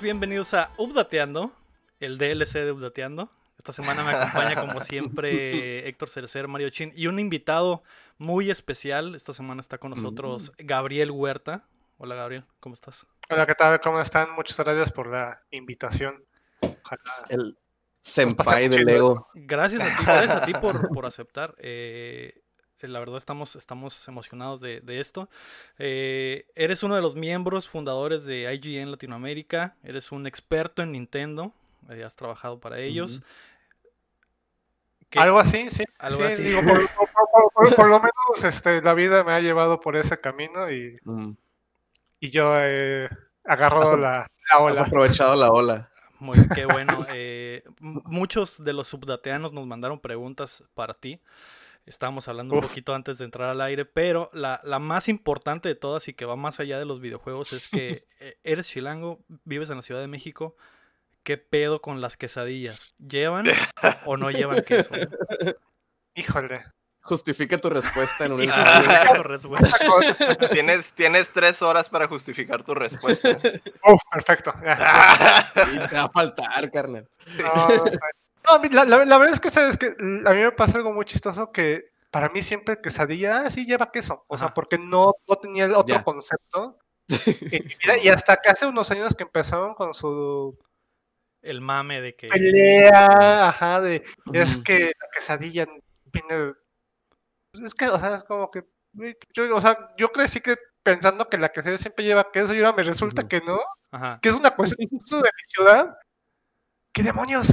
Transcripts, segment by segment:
Bienvenidos a Updateando, el DLC de Updateando. Esta semana me acompaña como siempre Héctor Cerecer, Mario Chin y un invitado muy especial. Esta semana está con nosotros Gabriel Huerta. Hola Gabriel, ¿cómo estás? Hola, ¿qué tal? ¿Cómo están? Muchas gracias por la invitación. Ojalá. El senpai del Lego. Gracias a ti, gracias a ti por, por aceptar. Eh, la verdad estamos, estamos emocionados de, de esto. Eh, eres uno de los miembros fundadores de IGN Latinoamérica. Eres un experto en Nintendo. eh, has trabajado para ellos. ¿Qué- Algo así, sí. Algo sí, así. digo, por, por- por- por- por lo menos este, la vida me ha llevado por ese camino y, Mm. y yo he agarrado Has- la, la Has ola. aprovechado la ola. Muy, qué bueno. Eh, muchos de los subdateanos nos mandaron preguntas para ti. Estábamos hablando un poquito antes de entrar al aire, pero la, la más importante de todas y que va más allá de los videojuegos es que eh, eres chilango, vives en la Ciudad de México. ¿Qué pedo con las quesadillas? ¿Llevan o no llevan queso? Híjole. Justifica tu respuesta en un. Esa cosa- Tienes, tienes tres horas para justificar tu respuesta. Uf, perfecto. y te va a faltar, carnal. No, no, la, la- la verdad es que, ¿sabes que A mí me pasa algo muy chistoso que para mí siempre quesadilla ah, sí lleva queso. O sea, porque no, no tenía el otro Ya. concepto. vida, y hasta que hace unos años que empezaron con su El mame de que... pelea, ajá, de es que la quesadilla viene. pues Es que, o sea, es como que. Yo, o sea, yo crecí que pensando que la quesadilla siempre lleva queso y ahora me resulta que no, Ajá. que es una cuestión de mi ciudad. ¿Qué demonios?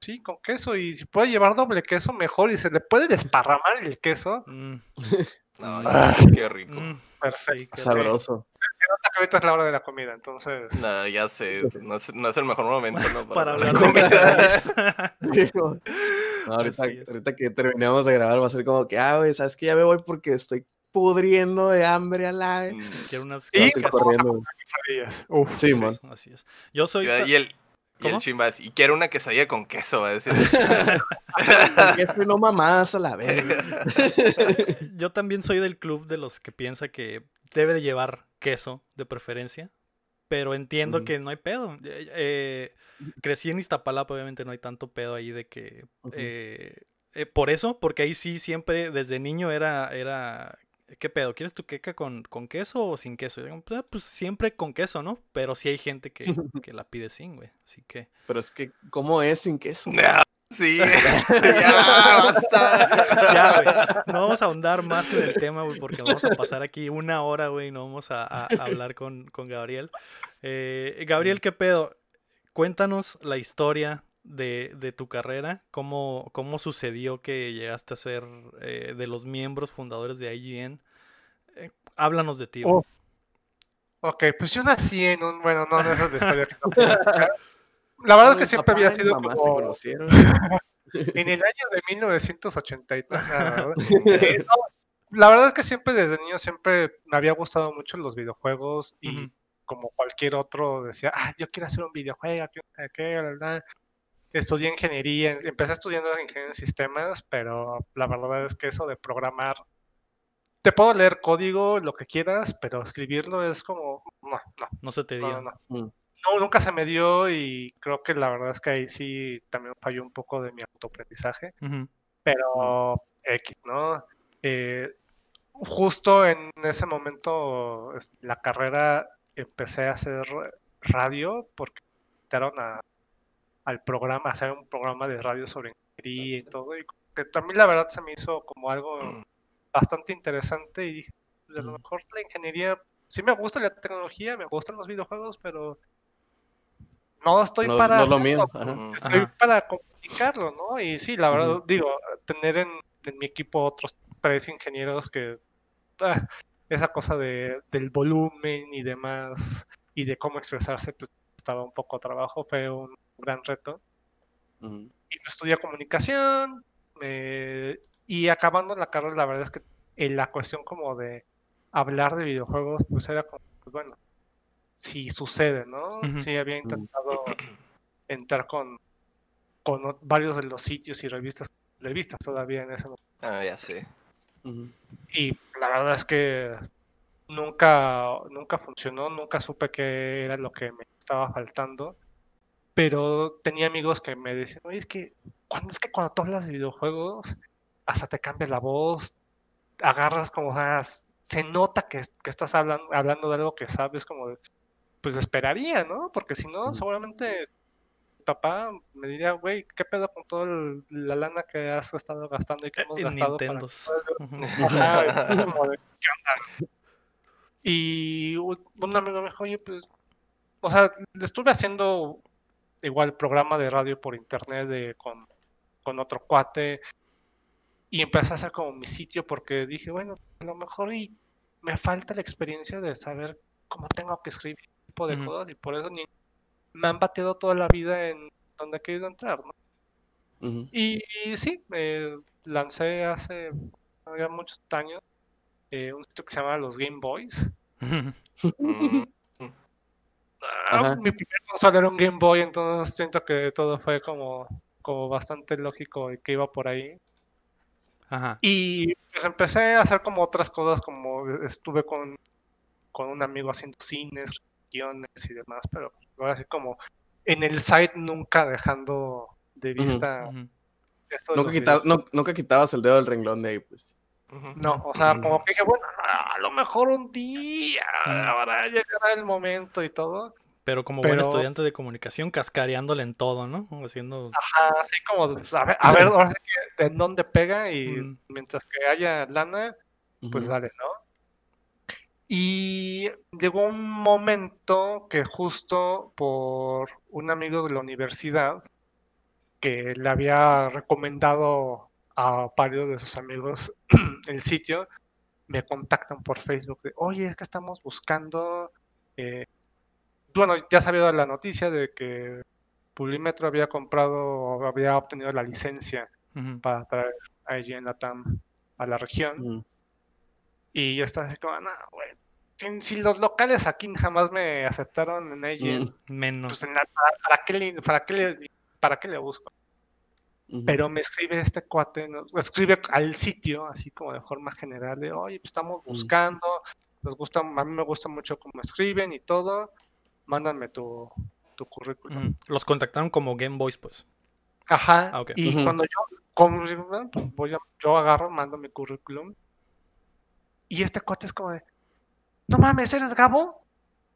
Sí, con queso. Y si puede llevar doble queso, mejor. Y se le puede desparramar el queso. Mm, No, Ah. qué rico. mm, Perfecto. sí, Sabroso. Se nota que ahorita es la hora de la comida, entonces. No, ya sé, no es, no es el mejor momento, ¿no? Para hablar hablar de no, ahorita, que terminemos de grabar va a ser como que, ah, güey, ¿sabes que Ya me voy porque estoy pudriendo de hambre a la vez. Mm. Quiero unas corriendo. Uf. Sí, man. Así es. Yo soy... Y el, y ¿Cómo? el chimbas, y quiero una quesadilla con queso, va a decir. No mamadas a la vez. Yo también soy del club de los que piensa que debe de llevar queso de preferencia, pero entiendo que no hay pedo. Eh, eh, crecí en Iztapalapa, obviamente no hay tanto pedo ahí de que... Eh, eh, por eso, porque ahí sí siempre desde niño era... era ¿Qué pedo? ¿Quieres tu queca con, con queso o sin queso? Y digo, "Pues, pues siempre con queso, ¿no? Pero sí hay gente que, que la pide sin, güey. Así que... Pero es que, ¿cómo es sin queso? No, sí, ya, basta. Ya, güey. No vamos a ahondar más en el tema, güey, porque vamos a pasar aquí una hora, güey, y no vamos a, a- a hablar con, con Gabriel. Eh, Gabriel, ¿qué pedo? Cuéntanos la historia de, de tu carrera, cómo, cómo sucedió que llegaste a ser eh, de los miembros fundadores de IGN. Eh, háblanos de ti. Oh. Ok, pues yo nací en un. Bueno, no, no es la historia que no. La verdad es que siempre papá había sido mamá se como. conocieron. En el año de 1980 y tal, la verdad. Eh, no, la verdad es que siempre desde niño siempre me había gustado mucho los videojuegos y como cualquier otro decía, ah, yo quiero hacer un videojuego, qué, bla". Estudié ingeniería, en- empecé estudiando ingeniería en sistemas, pero la verdad es que eso de programar, te puedo leer código, lo que quieras, pero escribirlo es como, no, no, No se te no, dio. no. Mm. No, nunca se me dio y creo que la verdad es que ahí sí también falló un poco de mi autoaprendizaje pero X, ¿no? Eh, justo en ese momento, la carrera, empecé a hacer radio porque me invitaron a, al programa, hacer un programa de radio sobre ingeniería y todo, y que también la verdad se me hizo como algo bastante interesante y dije, "Pues, a lo mejor la ingeniería, sí me gusta la tecnología, me gustan los videojuegos, pero no estoy No, para no es lo mío. ajá. Estoy Ajá. para comunicarlo, ¿no? Y sí, la verdad, digo, tener en, en mi equipo otros tres ingenieros que ah, esa cosa de, del volumen y demás y de cómo expresarse, pues estaba un poco a trabajo, fue un gran reto. Y estudié comunicación eh, y acabando la carrera, la verdad es que en la cuestión como de hablar de videojuegos, pues era como, pues, bueno, si sucede, ¿no? Ujú. Sí, había intentado entrar con, con varios de los sitios y revistas, revistas todavía en ese momento. Ah, ya sé. Y la verdad es que nunca, nunca funcionó, nunca supe qué era lo que me estaba faltando. Pero tenía amigos que me decían, oye, es que cuando, es que cuando tú hablas de videojuegos, hasta te cambia la voz, agarras como, o sea, se nota que, que estás hablando, hablando de algo que sabes, como, pues esperaría, ¿no? Porque si no, seguramente mi papá me diría, güey, ¿qué pedo con toda la lana que has estado gastando y que hemos En gastado para y un amigo me dijo, oye, pues, o sea, le estuve haciendo igual programa de radio por internet de, con, con otro cuate y empecé a hacer como mi sitio porque dije, bueno, a lo mejor y me falta la experiencia de saber cómo tengo que escribir este tipo de cosas y por eso ni me han bateado toda la vida en donde he querido entrar, ¿no? Ujú. Y, y sí, eh, lancé hace ya muchos años eh, un sitio que se llama Los Game Boys. Mm, Ah, Ajá. mi primer consola era un Game Boy, entonces siento que todo fue como, como bastante lógico y que iba por ahí. Ajá. Y pues empecé a hacer como otras cosas, como estuve con, con un amigo haciendo cines, guiones y demás, pero ahora sí como en el site nunca dejando de vista esto de Nunca, los quita- no- nunca quitabas el dedo del renglón de ahí, pues. No, o sea, Mm. como que dije, bueno, a lo mejor un día Mm. ahora llegará el momento y todo. Pero como buen Pero- estudiante de comunicación, cascareándole en todo, ¿no? Haciendo. Ajá, así como, a ver, a ver, ahora sí que en dónde pega y Mm. mientras que haya lana, pues dale, ¿no? Y llegó un momento que justo por un amigo de la universidad que le había recomendado a varios de sus amigos el sitio, me contactan por Facebook de, oye, es que estamos buscando, eh, bueno, ya sabía la noticia de que Publimetro había comprado o había obtenido la licencia para traer a en la TAM a la región. Y yo estaba así como, no, güey, si, si los locales aquí jamás me aceptaron en Ujú. Menos. pues en la- para, para qué le, para, qué le, ¿para qué le busco? Pero me escribe este cuate, ¿no? escribe al sitio, así como de forma general, de, oye, pues estamos buscando, nos gusta, a mí me gusta mucho cómo escriben y todo, mándame tu, tu currículum. Los contactaron como Game Boys, pues. Ajá, Ah, y cuando yo, como, digo, "Bueno, pues voy a, yo agarro, mando mi currículum, y este cuate es como de, no mames, ¿eres Gabo?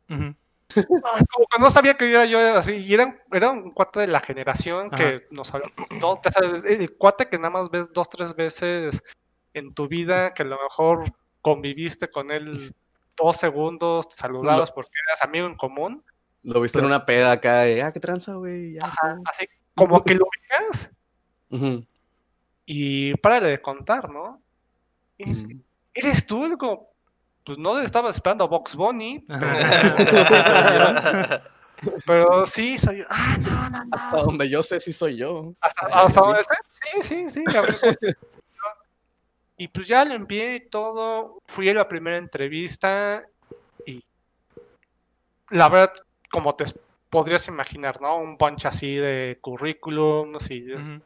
Es como que no sabía que era yo así, y era, un- era un cuate de la generación Ajá. que nos había, no, sabes, el cuate que nada más ves dos, tres veces en tu vida, que a lo mejor conviviste con él dos segundos, te saludabas porque eras amigo en común, Lo viste en una peda acá de, ah, qué tranza, güey. Ya Ajá, estuvo". así como que lo ubicas y párale de contar, ¿no? ¿Eres tú? Como, pues no estaba esperando a Box Bunny, pero sí, soy yo. Ah, no, no, no. Hasta donde yo sé si soy yo. ¿Hasta, hasta que donde sé? Sí, sí, sí. y pues ya lo envié y todo. Fui a la primera entrevista y la verdad, como te podrías imaginar, ¿no? Un bunch así de currículums y es- Ujú.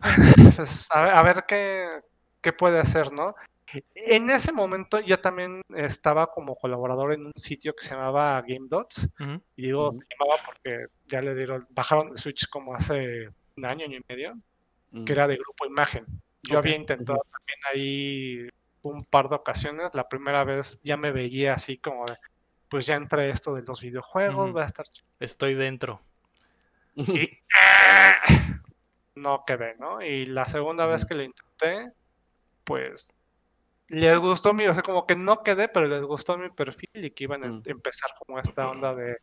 pues, a ver, a ver qué, qué puede hacer, ¿no? En ese momento yo también estaba como colaborador en un sitio que se llamaba GameDots. Ujú. Y digo, se llamaba porque ya le dieron, bajaron el Switch como hace un año, año y medio, que era de grupo imagen. Yo había intentado también ahí un par de ocasiones. La primera vez ya me veía así como de, pues ya entré esto de los videojuegos, va a estar Estoy dentro. y no quedé, ¿no? Y la segunda vez que lo intenté, pues les gustó mi, o sea, como que no quedé, pero les gustó mi perfil y que iban a Mm. empezar como esta onda de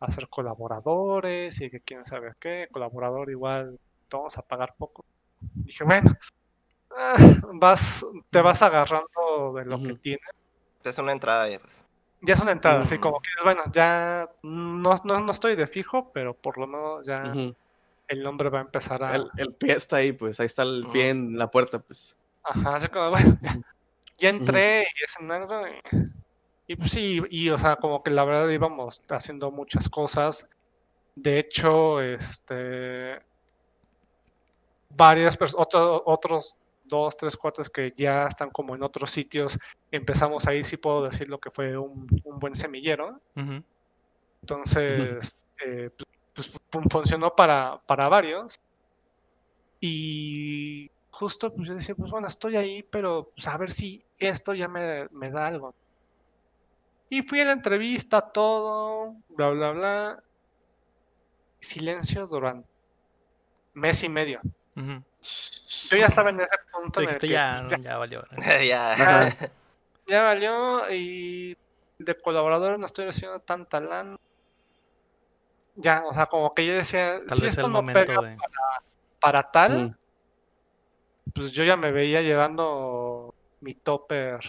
hacer colaboradores y que quién sabe qué, colaborador igual, te vamos a pagar poco. Dije, bueno, ah, vas, te vas agarrando de lo que tienes. Es una entrada ya, pues. Ya es una entrada, así Mm. como que dices, bueno, ya no, no, no estoy de fijo, pero por lo menos ya el nombre va a empezar a... el, el pie está ahí, pues. Ahí está el pie en la puerta, pues. Ajá, así como, bueno, ya. Ya entré y es en algo. Y, y pues sí, y o sea, como que la verdad íbamos haciendo muchas cosas. De hecho, este. Varias personas, otros dos, tres cuates que ya están como en otros sitios, empezamos ahí, sí puedo decir lo que fue un, un buen semillero. Entonces, eh, pues, pues, fu- funcionó para, para varios. Y justo pues, yo decía, pues bueno, estoy ahí, pero pues, a ver si esto ya me, me da algo. Y fui a la entrevista, todo, bla, bla, bla. Silencio durante mes y medio. Yo ya estaba en ese punto en el que ya, ya, ya valió. ya. Valió y de colaborador no estoy haciendo tanta lana. Ya, o sea, como que yo decía, Tal si esto no pega de. para tal, Mm. pues yo ya me veía llevando mi topper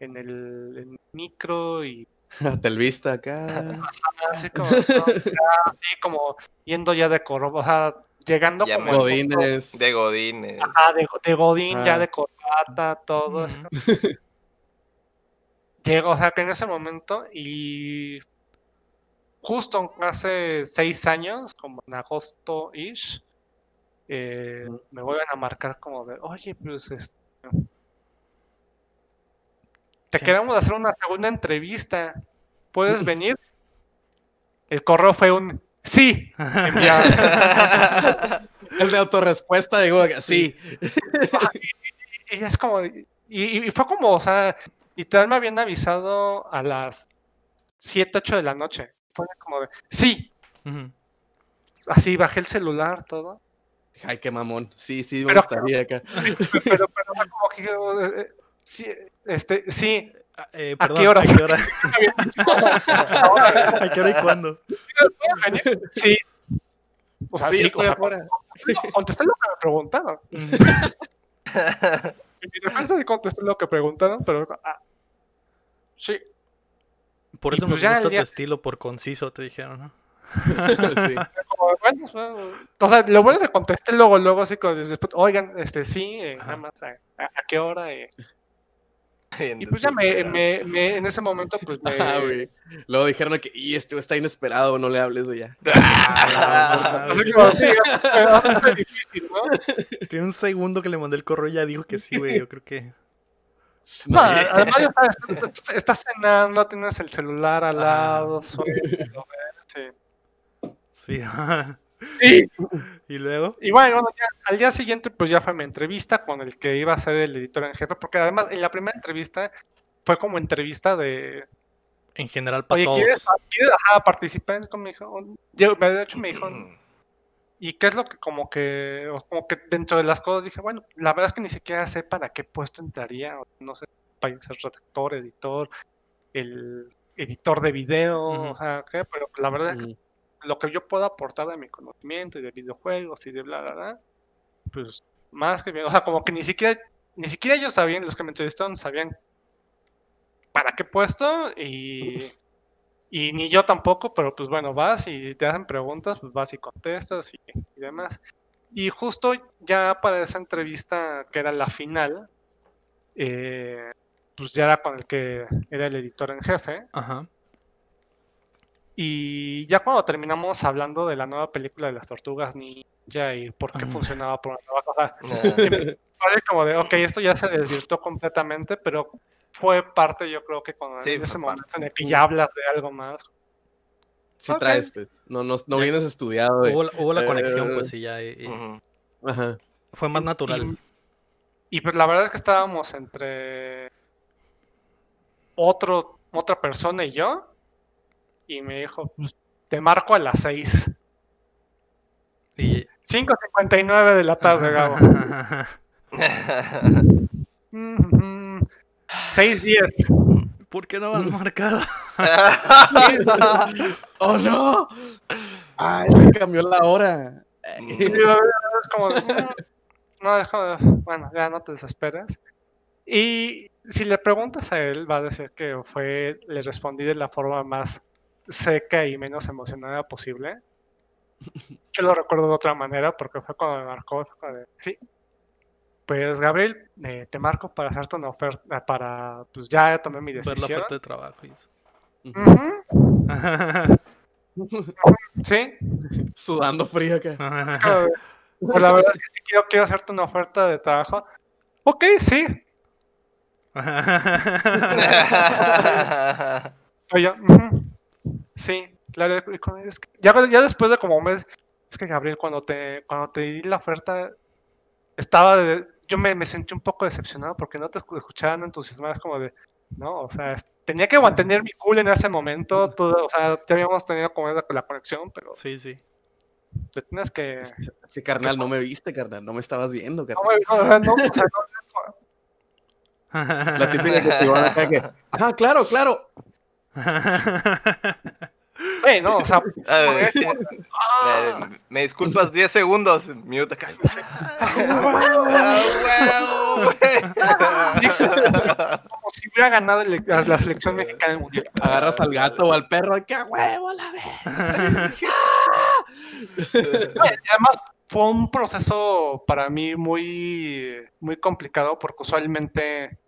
en el en micro y Telvista acá. así como, ¿no? Ya así como yendo ya de o sea, llegando Ya como punto- Godines. De Godines. Ajá, de, de Godín, ya Ah. de corbata, todo eso. Ujú. Llego, o sea, que en ese momento y justo hace seis años, como en agosto-ish, eh, me vuelven a marcar como de, oye, pues este, te Sí. queremos hacer una segunda entrevista, ¿puedes venir? El correo fue un sí, enviado. El de autorrespuesta digo sí. y es como, y, y fue como, o sea, literal me habían avisado a las 7, 8 de la noche. Fue como de, sí, Ujú. así bajé el celular, todo. Ay, qué mamón. Sí, sí, me Pero- gustaría acá. Pero, pero fue como que, eh, sí, este, sí, Ah, eh, ¿A qué hora? ¿A qué hora? ¿A qué hora y cuándo? sí. O sea, sí, sí, o estoy sea, afuera. contesté lo que me preguntaron. Ujú. En mi defensa sí contesté lo que preguntaron, pero, ah, sí, Por eso pues nos gusta día- tu estilo, por conciso, te dijeron, ¿no? sí. como, bueno, o sea, o sea, lo bueno es que contesté luego, luego así como, después, oigan, este, sí, eh, nada más, a, a- a qué hora? eh? Y pues ya me, me, me- en ese momento, pues me... Ah, güey. Luego dijeron que, y este está inesperado, no le hables, güey, ya. Ah, Así como, sí, es difícil, ¿no? Tiene un segundo que le mandé el correo y ya dijo que sí, güey. Yo creo que. No, además ya estás, estás- cenando, tienes el celular al Ah. lado, sueño, sí. Sí. Sí, y luego. y bueno, bueno, ya, al día siguiente pues ya fue mi entrevista con el que iba a ser el editor en jefe, porque además en la primera entrevista fue como entrevista de, En general, para oye, todos. ¿quieres, ¿quieres ajá, participar? Dijo, yo, de hecho me dijo. ¿y qué es lo que como que, o como que dentro de las cosas dije, bueno, la verdad es que ni siquiera sé para qué puesto entraría, o no sé, para ser redactor, editor, el editor de video, Ujú. o sea, ¿qué? pero la verdad es que. Lo que yo puedo aportar de mi conocimiento y de videojuegos y de bla, bla, bla, pues más que bien, o sea, como que ni siquiera, ni siquiera ellos sabían, los que me entrevistaron sabían para qué puesto y, y ni yo tampoco, pero pues bueno, vas y te hacen preguntas, pues vas y contestas y, y demás. Y justo ya para esa entrevista, que era la final, eh, pues ya era con el que era el editor en jefe. Ajá. Y ya cuando terminamos hablando de la nueva película de las tortugas ninja y por qué Ah. funcionaba por una nueva cosa, como de, ok, esto ya se desvirtuó completamente, pero fue parte, yo creo que Sí, en ese parte. momento en el que ya hablas de algo más. Sí traes, pues. No, no, no vienes estudiado. Hubo, la- hubo la conexión, Eh, pues, y ya. y-. Ajá. Fue más natural. Y, y, pues la verdad es que estábamos entre otro, otra persona y yo, y me dijo, pues, te marco a las 6. Y. 5.59 de la tarde, Gabo. Mm, 6.10. ¿Por qué no han marcado? ¡Oh, no! Ah, es que cambió la hora. Sí, es como, "Mm". no, es como, bueno, ya no te desesperes. Y si le preguntas a él, va a decir que fue, le respondí de la forma más seca y menos emocionada posible. Yo lo recuerdo de otra manera porque fue cuando me marcó, fue como de, sí. Pues Gabriel, eh, te marco para hacerte una oferta, para, pues ya tomé mi Ver la decisión. oferta de trabajo. y eso. Ujú, Sí, Sudando frío acá. Pues la verdad es que sí quiero, quiero hacerte una oferta de trabajo, ok, sí. Oye, ujú, sí, claro. es que ya, ya después de como un mes, es que Gabriel, cuando te, cuando te di la oferta, estaba de- yo me, me sentí un poco decepcionado porque no te escu- escuchaban entusiasmadas como de, no, o sea, tenía que mantener mi cool en ese momento, todo, o sea, ya habíamos tenido como la, la conexión, pero sí, sí. te tienes que... Que, carnal, no me viste, carnal. No me estabas viendo, No, carnal. no, sea, no, o sea, no- La típica que te van acá que. Ajá, claro, claro. No, o sea, ver, ah, me disculpas 10 segundos. Mute acá. Como si hubiera ganado el- la, la selección mexicana del mundial. Agarras al gato o al perro. ¡Qué huevo, la vez! Además fue un proceso para mí muy, muy complicado porque usualmente,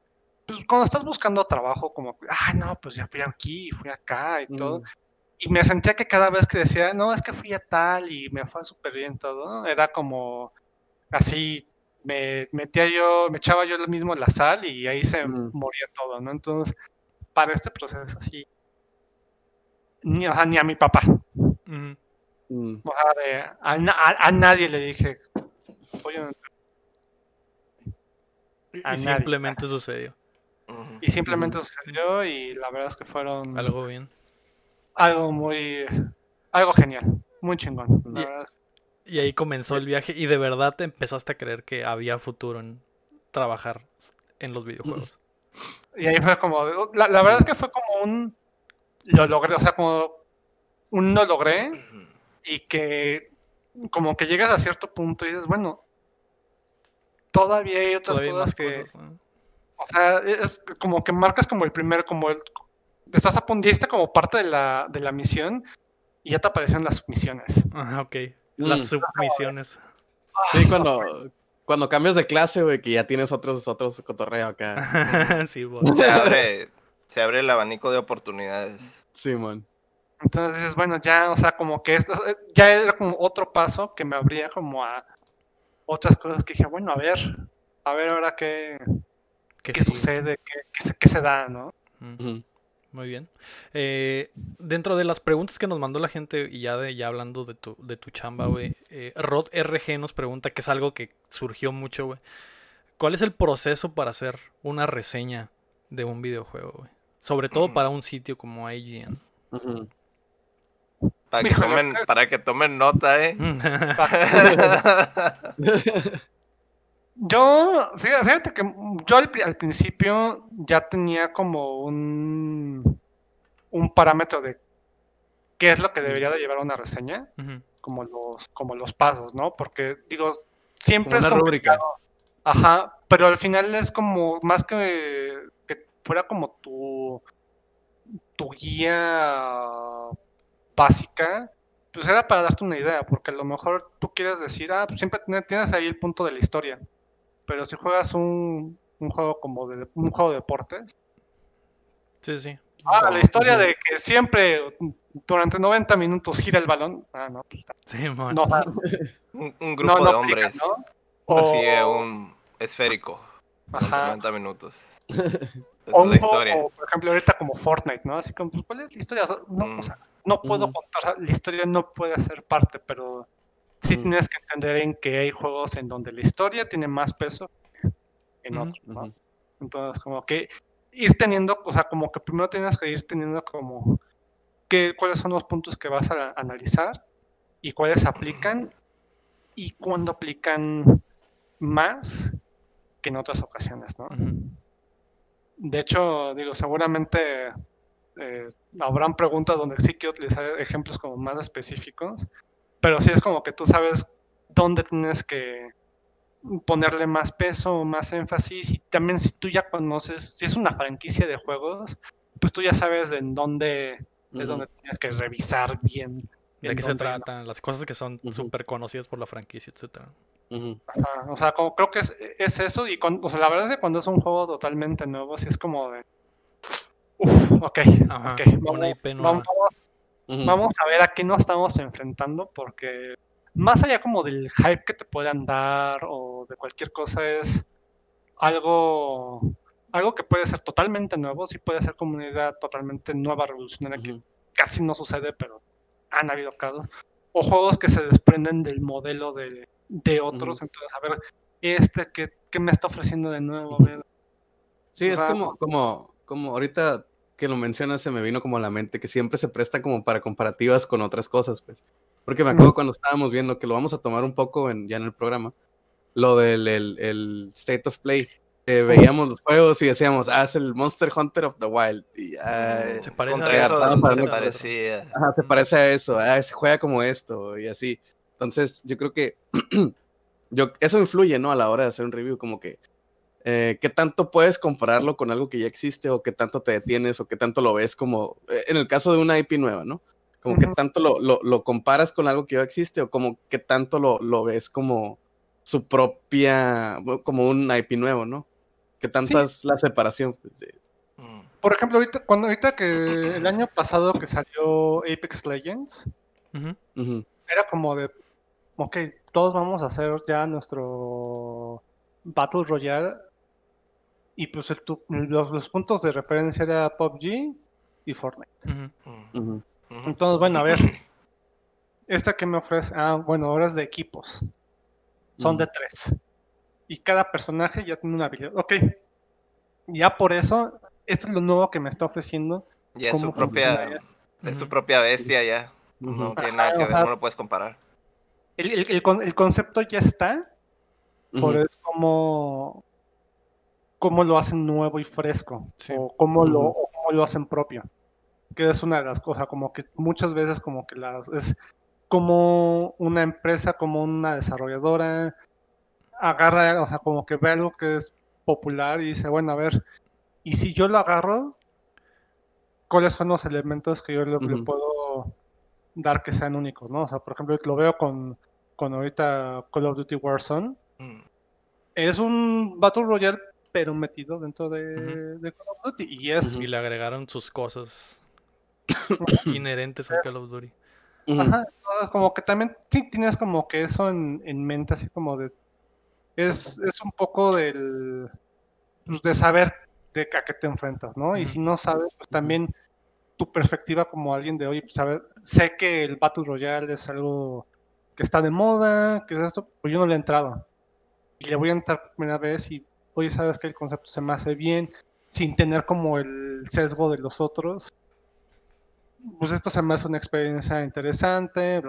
pues cuando estás buscando trabajo, como, ah, no, pues ya fui aquí, fui acá y todo. Y me sentía que cada vez que decía, no, es que fui a tal y me fue súper bien todo, ¿no? era como así, me metía yo, me echaba yo lo mismo la sal y ahí se moría todo, ¿no? Entonces, para este proceso sí, ni, o sea, ni a mi papá. Mm, o sea, de- a, na- a- a nadie le dije, oye, Y A y nadie. simplemente sucedió. Y simplemente sucedió y la verdad es que fueron Algo bien. algo muy, algo genial, muy chingón. la Y- verdad. Y ahí comenzó el viaje y de verdad te empezaste a creer que había futuro en trabajar en los videojuegos. Y ahí fue como, la, la verdad es que fue como un, lo logré, o sea, como un lo logré y que como que llegas a cierto punto y dices, bueno, todavía hay otras Todavía cosas que, cosas. ¿no? O sea, es como que marcas como el primer, como el, estás a punto, ya está como parte de la, de la misión y ya te aparecen las misiones. Ajá, ok. Las Mm. submisiones. Sí, cuando, cuando cambias de clase, güey, que ya tienes otros, otros cotorreo acá. sí, vos. Se abre, se abre el abanico de oportunidades. Sí, man. Entonces dices, bueno, ya, o sea, como que esto, eh, ya era como otro paso que me abría como a otras cosas que dije, bueno, a ver, a ver ahora qué, Que qué sí. sucede, qué, qué se, qué se da, ¿no? Muy bien. Eh, dentro de las preguntas que nos mandó la gente, y ya de ya hablando de tu, de tu chamba, güey, eh, Rod RG nos pregunta, que es algo que surgió mucho, güey. ¿Cuál es el proceso para hacer una reseña de un videojuego, güey? Sobre todo Mm. para un sitio como IGN. Para que, tomen, pues- para que tomen nota, ¿eh? Yo, fíjate, fíjate que yo al, pri- al principio ya tenía como un, un parámetro de qué es lo que debería de llevar una reseña, como los, como los pasos, ¿no? Porque digo, siempre Como es una rúbrica. Ajá, pero al final es como más que que fuera como tu tu guía básica, pues era para darte una idea, porque a lo mejor tú quieres decir, ah, pues siempre tiene- tienes ahí el punto de la historia, pero si juegas un, un juego como de un juego de deportes, Sí, sí. ah, la historia de que siempre durante 90 minutos gira el balón, ah, no, pues, Sí, man. no, no, Un, un grupo no de aplica, hombres persigue O- un esférico Ajá. 90 minutos. O la historia. como, por ejemplo, ahorita como Fortnite, ¿no? Así como, pues, ¿cuál es la historia? O sea, no, Mm. o sea, no puedo contar, o la historia no puede ser parte, pero sí tienes que entender en que hay juegos en donde la historia tiene más peso que en otros, ¿no? Entonces, como que ir teniendo, o sea, como que primero tienes que ir teniendo como que, cuáles son los puntos que vas a analizar y cuáles aplican y cuándo aplican más que en otras ocasiones, ¿no? De hecho, digo, seguramente eh, habrán preguntas donde sí quiero utilizar ejemplos como más específicos, pero sí es como que tú sabes dónde tienes que ponerle más peso, más énfasis, y también si tú ya conoces, si es una franquicia de juegos, pues tú ya sabes en dónde es donde tienes que revisar bien. ¿De qué se tratan? Las cosas que son Ujú. súper conocidas por la franquicia, etcétera. Ajá, o sea, como creo que es, es eso, y cuando, o sea, la verdad es que cuando es un juego totalmente nuevo, sí es como de... Uf, ok, Ajá, ok, una vamos, IP nueva. vamos, vamos a ver a qué nos estamos enfrentando, porque más allá como del hype que te puedan dar o de cualquier cosa es, algo, algo que puede ser totalmente nuevo, sí puede ser como una idea totalmente nueva, revolucionaria, que casi no sucede, pero han habido casos. O juegos que se desprenden del modelo de, de otros, entonces, a ver, este, ¿qué, qué me está ofreciendo de nuevo? A ver, Sí, es como, como, como ahorita que lo mencionas, se me vino como a la mente que siempre se presta como para comparativas con otras cosas, pues. Porque me acuerdo cuando estábamos viendo, que lo vamos a tomar un poco en, ya en el programa, lo del el, el State of Play. veíamos los juegos y decíamos, ah, es el Monster Hunter of the Wild. Y Se parece a- eso se parecía. Ajá, se parece a eso, ah, se juega como esto y así. Entonces, yo creo que yo, eso influye, ¿no? A la hora de hacer un review, como que eh, qué tanto puedes compararlo con algo que ya existe o qué tanto te detienes o qué tanto lo ves como, eh, en el caso de una IP nueva, ¿no? Como qué Ujú. tanto lo, lo, lo comparas con algo que ya existe o como qué tanto lo, lo ves como su propia, como un IP nuevo, ¿no? ¿Qué tanta es la separación? pues, de- Mm. Por ejemplo, ahorita, cuando ahorita que el año pasado que salió Apex Legends, era como de, ok, todos vamos a hacer ya nuestro Battle Royale y pues el tu- los, los puntos de referencia era PUBG y Fortnite. Entonces, bueno, a ver, esta que me ofrece, ah, bueno, ahora es de equipos, son de tres y cada personaje ya tiene una habilidad. Ok, ya por eso, esto es lo nuevo que me está ofreciendo. Ya es su ¿Cómo propia, es su propia bestia ya. No tiene nada que ver, no lo puedes comparar. El, el- el con- el concepto ya está, por Ujú. eso como cómo lo hacen nuevo y fresco Sí. o cómo lo Ujú. o cómo lo hacen propio que es una de las cosas como que muchas veces como que las es como una empresa como una desarrolladora agarra o sea como que ve algo que es popular y dice bueno a ver y si yo lo agarro cuáles son los elementos que yo le, puedo dar que sean únicos no o sea por ejemplo lo veo con con ahorita Call of Duty Warzone Mm. es un Battle Royale, pero metido dentro de, Call of Duty. Y es, Y le agregaron sus cosas inherentes al Call of Duty. Ajá, entonces como que también sí tienes como que eso en, en mente, así como de, es, es un poco del, pues, de saber de a qué te enfrentas, ¿no? Y si no sabes, pues también tu perspectiva como alguien de, oye, pues, saber, sé que el Battle Royale es algo que está de moda, que es esto, pues yo no le he entrado. Y le voy a entrar por primera vez y, oye, sabes que el concepto se me hace bien, sin tener como el sesgo de los otros. Pues esto se me hace una experiencia interesante.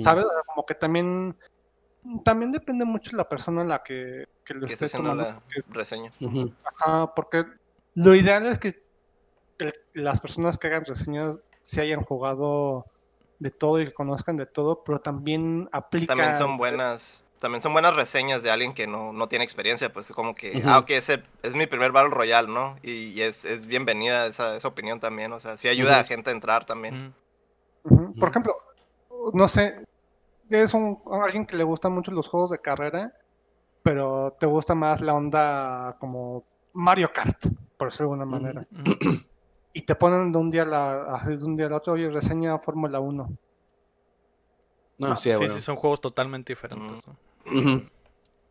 ¿sabes? Como que también, también depende mucho de la persona en la que, que lo Que esté tomando. la porque- reseña. Ajá, porque lo ideal es que el- las personas que hagan reseñas se hayan jugado de todo y que conozcan de todo, pero también aplica. También son buenas, también son buenas reseñas de alguien que no, no tiene experiencia, pues como que, ah, ok, es, el- es mi primer Battle Royale, ¿no? Y, y es, es bienvenida esa, esa opinión también, o sea, sí ayuda a Ujú. gente a entrar también. Por ejemplo, no sé, eres un, alguien que le gustan mucho los juegos de carrera, pero te gusta más la onda como Mario Kart, por decirlo de alguna manera. Y te ponen de un día a la, de un día al otro, oye, reseña Fórmula 1. No, sí, Sí, bueno. sí, son juegos totalmente diferentes. ¿no?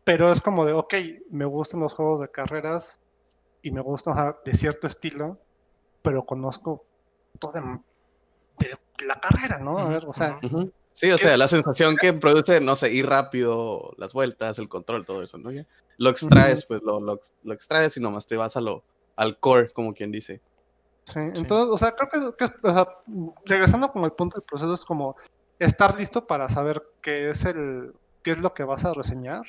Pero es como de, ok, me gustan los juegos de carreras y me gustan de cierto estilo, pero conozco todo de, de la carrera, ¿no? A ver, o sea. Sí, o sea, la sensación que produce, no sé, ir rápido, las vueltas, el control, todo eso, ¿no? Ya Lo extraes, pues lo, lo, ex- lo extraes y nomás te vas a lo, al core, como quien dice. Sí, entonces, o sea, creo que, que o sea, regresando como el punto del proceso es como estar listo para saber qué es el, qué es lo que vas a reseñar.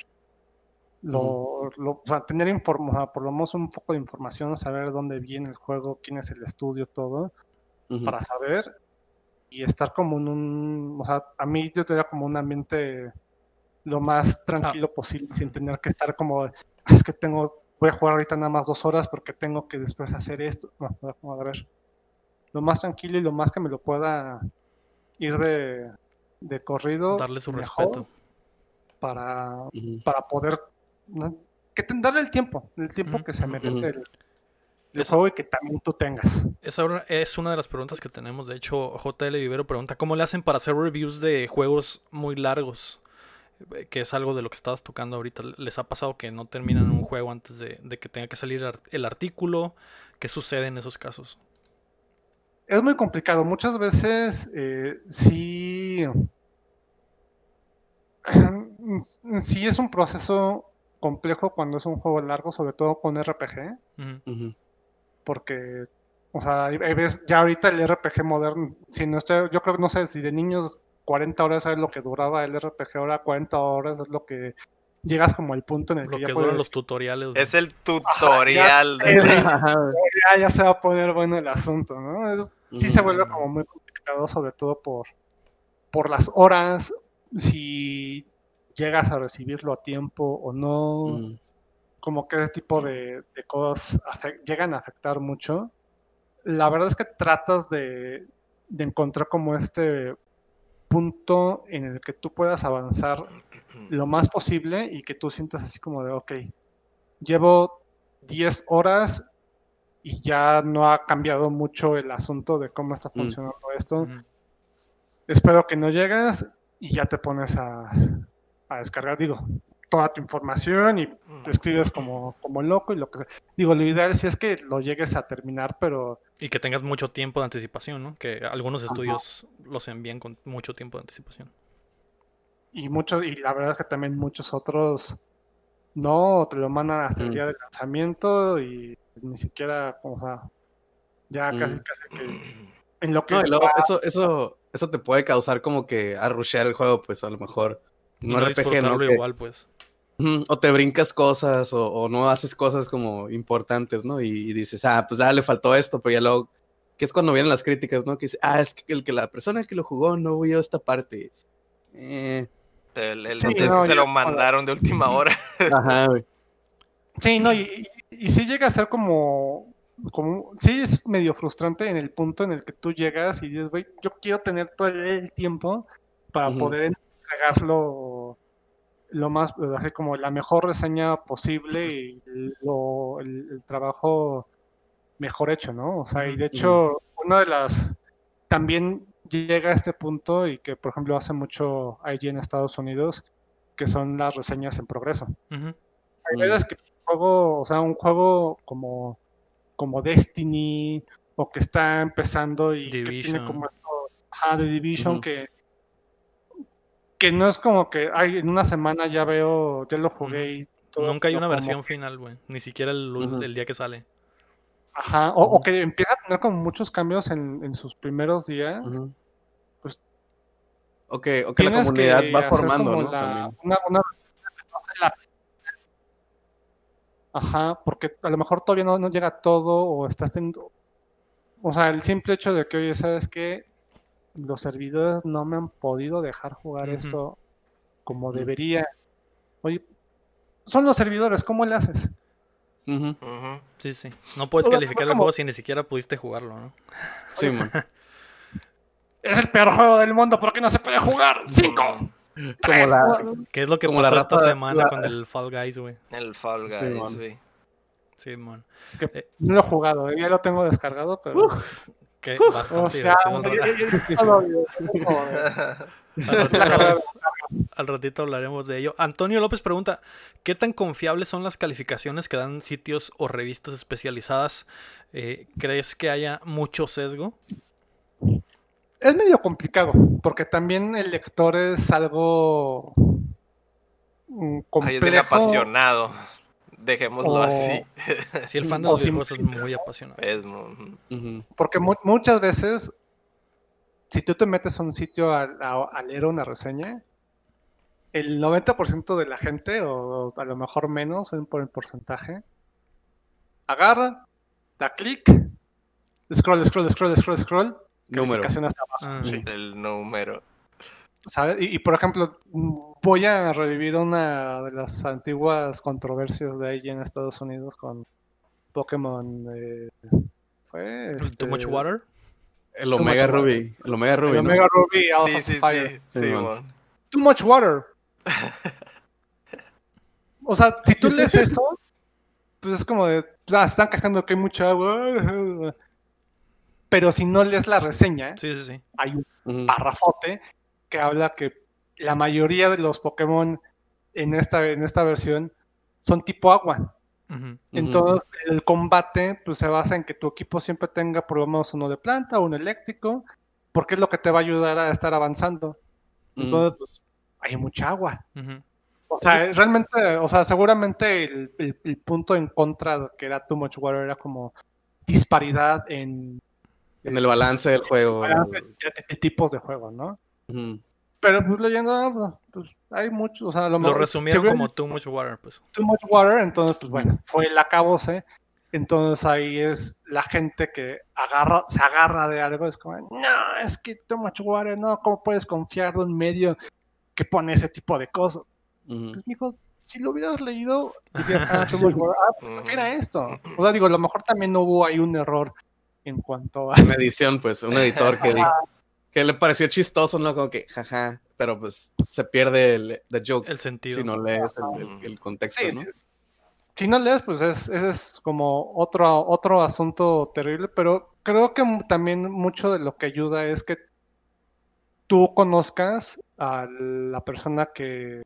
Lo, lo- o sea, tener inform- o sea, por lo menos un poco de información, saber dónde viene el juego, quién es el estudio, todo, para saber y estar como en un, o sea, a mí yo tenía como un ambiente lo más tranquilo posible, sin tener que estar como, "Ah, es que tengo, voy a jugar ahorita nada más dos horas porque tengo que después hacer esto. No, no, a ver, lo más tranquilo y lo más que me lo pueda ir de, de corrido. Darle su mejor respeto. Para, para poder, ¿no? que te- darle el tiempo, el tiempo que se merece el, el juego y que también tú tengas. Esa es una de las preguntas que tenemos. De hecho, JL Vivero pregunta, ¿cómo le hacen para hacer reviews de juegos muy largos? eh, que es algo de lo que estabas tocando ahorita. ¿Les ha pasado que no terminan un juego antes de, de que tenga que salir el artículo? ¿Qué sucede en esos casos? Es muy complicado. Muchas veces eh, sí. Sí es un proceso complejo cuando es un juego largo, sobre todo con RPG, porque, o sea, veces- ya ahorita el RPG moderno, si no estoy, yo creo que no sé si de niños 40 horas es lo que duraba el RPG, ahora 40 horas es lo que llegas como al punto en el Lo que que ya duran puedes, los tutoriales. Es el tutorial de... es- ya, ya se va a poner bueno el asunto, ¿no? Es- sí se vuelve como muy complicado, sobre todo por, por las horas, si llegas a recibirlo a tiempo o no, Ujú. como que ese tipo de, de cosas llegan a afectar mucho. La verdad es que tratas de, de encontrar como este punto en el que tú puedas avanzar lo más posible y que tú sientas así como de, ok, llevo 10 horas y ya no ha cambiado mucho el asunto de cómo está Mm. funcionando esto. Ujú. Espero que no llegas y ya te pones a, a descargar, digo, toda tu información y te escribes como, como loco y lo que sea. Digo, lo ideal sí es que lo llegues a terminar, pero Y que tengas mucho tiempo de anticipación, ¿no? Que algunos estudios los envían con mucho tiempo de anticipación. y muchos, y la verdad es que también muchos otros no te lo mandan hasta el Mm. día del lanzamiento y ni siquiera, o sea, ya casi Mm. casi que en lo que No, y luego va- eso, eso, eso te puede causar como que a rushear el juego, pues a lo mejor. No RPG, ¿no? Que- igual, pues. O te brincas cosas o, o no haces cosas como importantes, ¿no? Y, y dices, ah, pues ah, le faltó esto, pero ya luego, que es cuando vienen las críticas, ¿no? Que dice, ah, es que el que la persona que lo jugó no vio esta parte. Eh, El, el- Sí, que no, se lo mandaron de última hora. ajá, güey. Sí, no, y, y, y sí llega a ser como, como, sí es medio frustrante en el punto en el que tú llegas y dices, güey, yo quiero tener todo el tiempo para poder entregarlo lo más, así como la mejor reseña posible y lo, el, el trabajo mejor hecho, ¿no? O sea, y de hecho, una de las, también llega a este punto y que, por ejemplo, hace mucho allí en Estados Unidos, que son las reseñas en progreso. Hay veces que un juego, o sea, un juego como, como Destiny o que está empezando y que tiene como estos, ajá, de Division que que no es como que ay, en una semana ya veo, ya lo jugué y todo, Nunca hay una como- versión final, güey. Ni siquiera el, día que sale. Ajá, o, que empieza a tener como muchos cambios en, en sus primeros días. Ujú. Pues, O que, o que la comunidad que va formando, ¿no? la- una, una versión que no sea la- Ajá, porque a lo mejor todavía no, no llega todo o estás teniendo... O sea, el simple hecho de que, oye, ¿sabes qué? Los servidores no me han podido dejar jugar esto como debería. Oye, son los servidores, ¿cómo le haces? Sí, sí. No puedes calificar el juego si ni siquiera pudiste jugarlo, ¿no? Sí, man. Es el peor juego del mundo, ¿por qué no se puede jugar? ¡Cinco! Como. ¿Qué es lo que Como la pasó esta semana la- con el Fall Guys, güey? El Fall Guys, Sí, man. Sí, man. No lo he jugado, eh, ya lo tengo descargado, pero... Al ratito, al ratito hablaremos de ello. Antonio López pregunta, ¿qué tan confiables son las calificaciones que dan sitios o revistas especializadas? Eh, ¿Crees que haya mucho sesgo? Es medio complicado, porque también el lector es algo mm, Ahí es bien complejo. apasionado. Dejémoslo O- así. Sí, el fan de los videojuegos es muy apasionado. Es. Porque mu- muchas veces, si tú te metes a un sitio a, a- a leer una reseña, el 90% de la gente, o a lo mejor menos en- por el porcentaje, agarra, da clic, scroll, scroll, scroll, scroll, scroll, Número. hasta abajo. Ah, Sí. el número. ¿sabes? Y, y, por ejemplo, mm, voy a revivir una de las antiguas controversias de ahí en Estados Unidos con Pokémon. eh, fue Too Much este, Water. El Too Omega much water. Ruby. El Omega Ruby, el ¿no? Omega Ruby, Alpha Sí, sí, sí. Sapphire. Sí, sí, man. mon. Too much water. O sea, si tú lees eso, pues es como de, ah, están quejando que hay mucha agua. Pero si no lees la reseña, Sí, sí, sí. hay un Ujú. parrafote que habla que la mayoría de los Pokémon en esta, en esta versión son tipo agua. Entonces, el combate pues, se basa en que tu equipo siempre tenga por lo menos uno de planta, uno eléctrico, porque es lo que te va a ayudar a estar avanzando. Mm. Entonces, pues, hay mucha agua. O sea, realmente, o sea, seguramente el, el- el punto en contra de que era Too Much Water era como disparidad en En el balance del juego. balance de, de tipos de juego, ¿no? Pero pues leyendo, pues hay muchos, o sea, lo Lo mejor- resumieron como too much water, pues. Too Much Water, entonces, pues bueno, fue el acabose. Entonces ahí es la gente que agarra, se agarra de algo, es como, no, es que Too Much Water, no, ¿cómo puedes confiar de un medio que pone ese tipo de cosas? Ujú. Pues, mijos, si lo hubieras leído, dirías, ah, Too Much Water, ah, pues esto. O sea, digo, a lo mejor también no hubo ahí un error en cuanto a... Una edición, pues, un editor que, di- que le pareció chistoso, ¿no? Como que, jaja, pero pues se pierde el the joke El sentido. si no lees el, el- el contexto, Sí, ¿no? sí, sí. Si no lees, pues es, ese es como otro, otro asunto terrible, pero creo que también mucho de lo que ayuda es que tú conozcas a la persona que,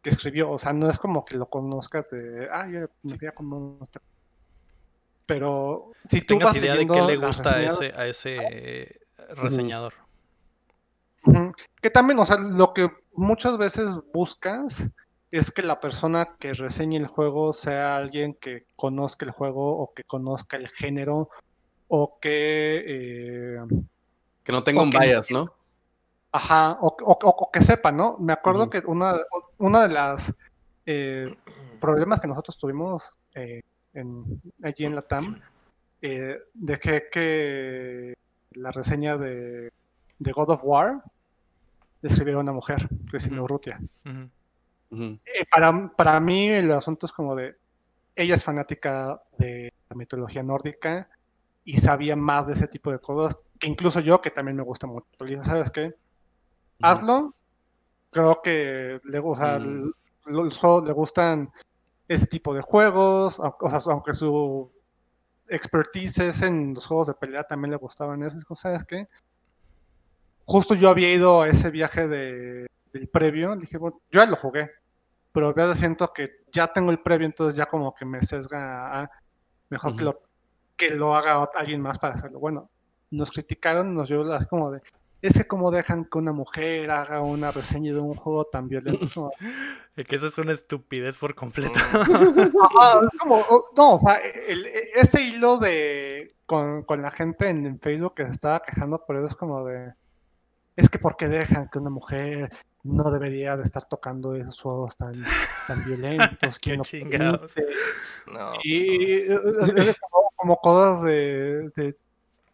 que escribió, o sea, no es como que lo conozcas de, ah, yo me fui a comer unos tacos". Pero si Que tú tengas vas idea de qué le gusta a ese, a ese reseñador. Que también, o sea, lo que muchas veces buscas es que la persona que reseñe el juego sea alguien que conozca el juego o que conozca el género o que, eh, Que no tenga un bias, ¿no? ajá, o, o- o- o que sepa, ¿no? Me acuerdo que una, una de las eh, problemas que nosotros tuvimos eh, en, allí en la TAM, eh, dejé que la reseña de, de God of War le escribiera una mujer, Cristina Ujú. Urrutia. Ujú. Ujú. Eh, para, para mí el asunto es como de, ella es fanática de la mitología nórdica y sabía más de ese tipo de cosas que incluso yo, que también me gusta mucho. Le ¿sabes qué? Hazlo. Creo que le, o sea, Mm. l- solo le gustan ese tipo de juegos, o sea, aunque su expertise es en los juegos de pelea, también le gustaban esas cosas, ¿sabes qué? Justo yo había ido a ese viaje de, del previo, dije, bueno, yo ya lo jugué, pero a veces siento que ya tengo el previo, entonces ya como que me sesga a mejor que, lo, que lo haga alguien más para hacerlo. Bueno, nos criticaron, nos dio las como de, es que como dejan que una mujer haga una reseña de un juego tan violento. Es que eso es una estupidez por completo. Ajá, es como, no, o sea, el- e- ese hilo de con, con la gente en, en Facebook que se estaba quejando, pero es como de, es que porque dejan que una mujer no debería de estar tocando esos juegos tan, tan violentos, Qué que no chingados. No. Y es como, como cosas de, de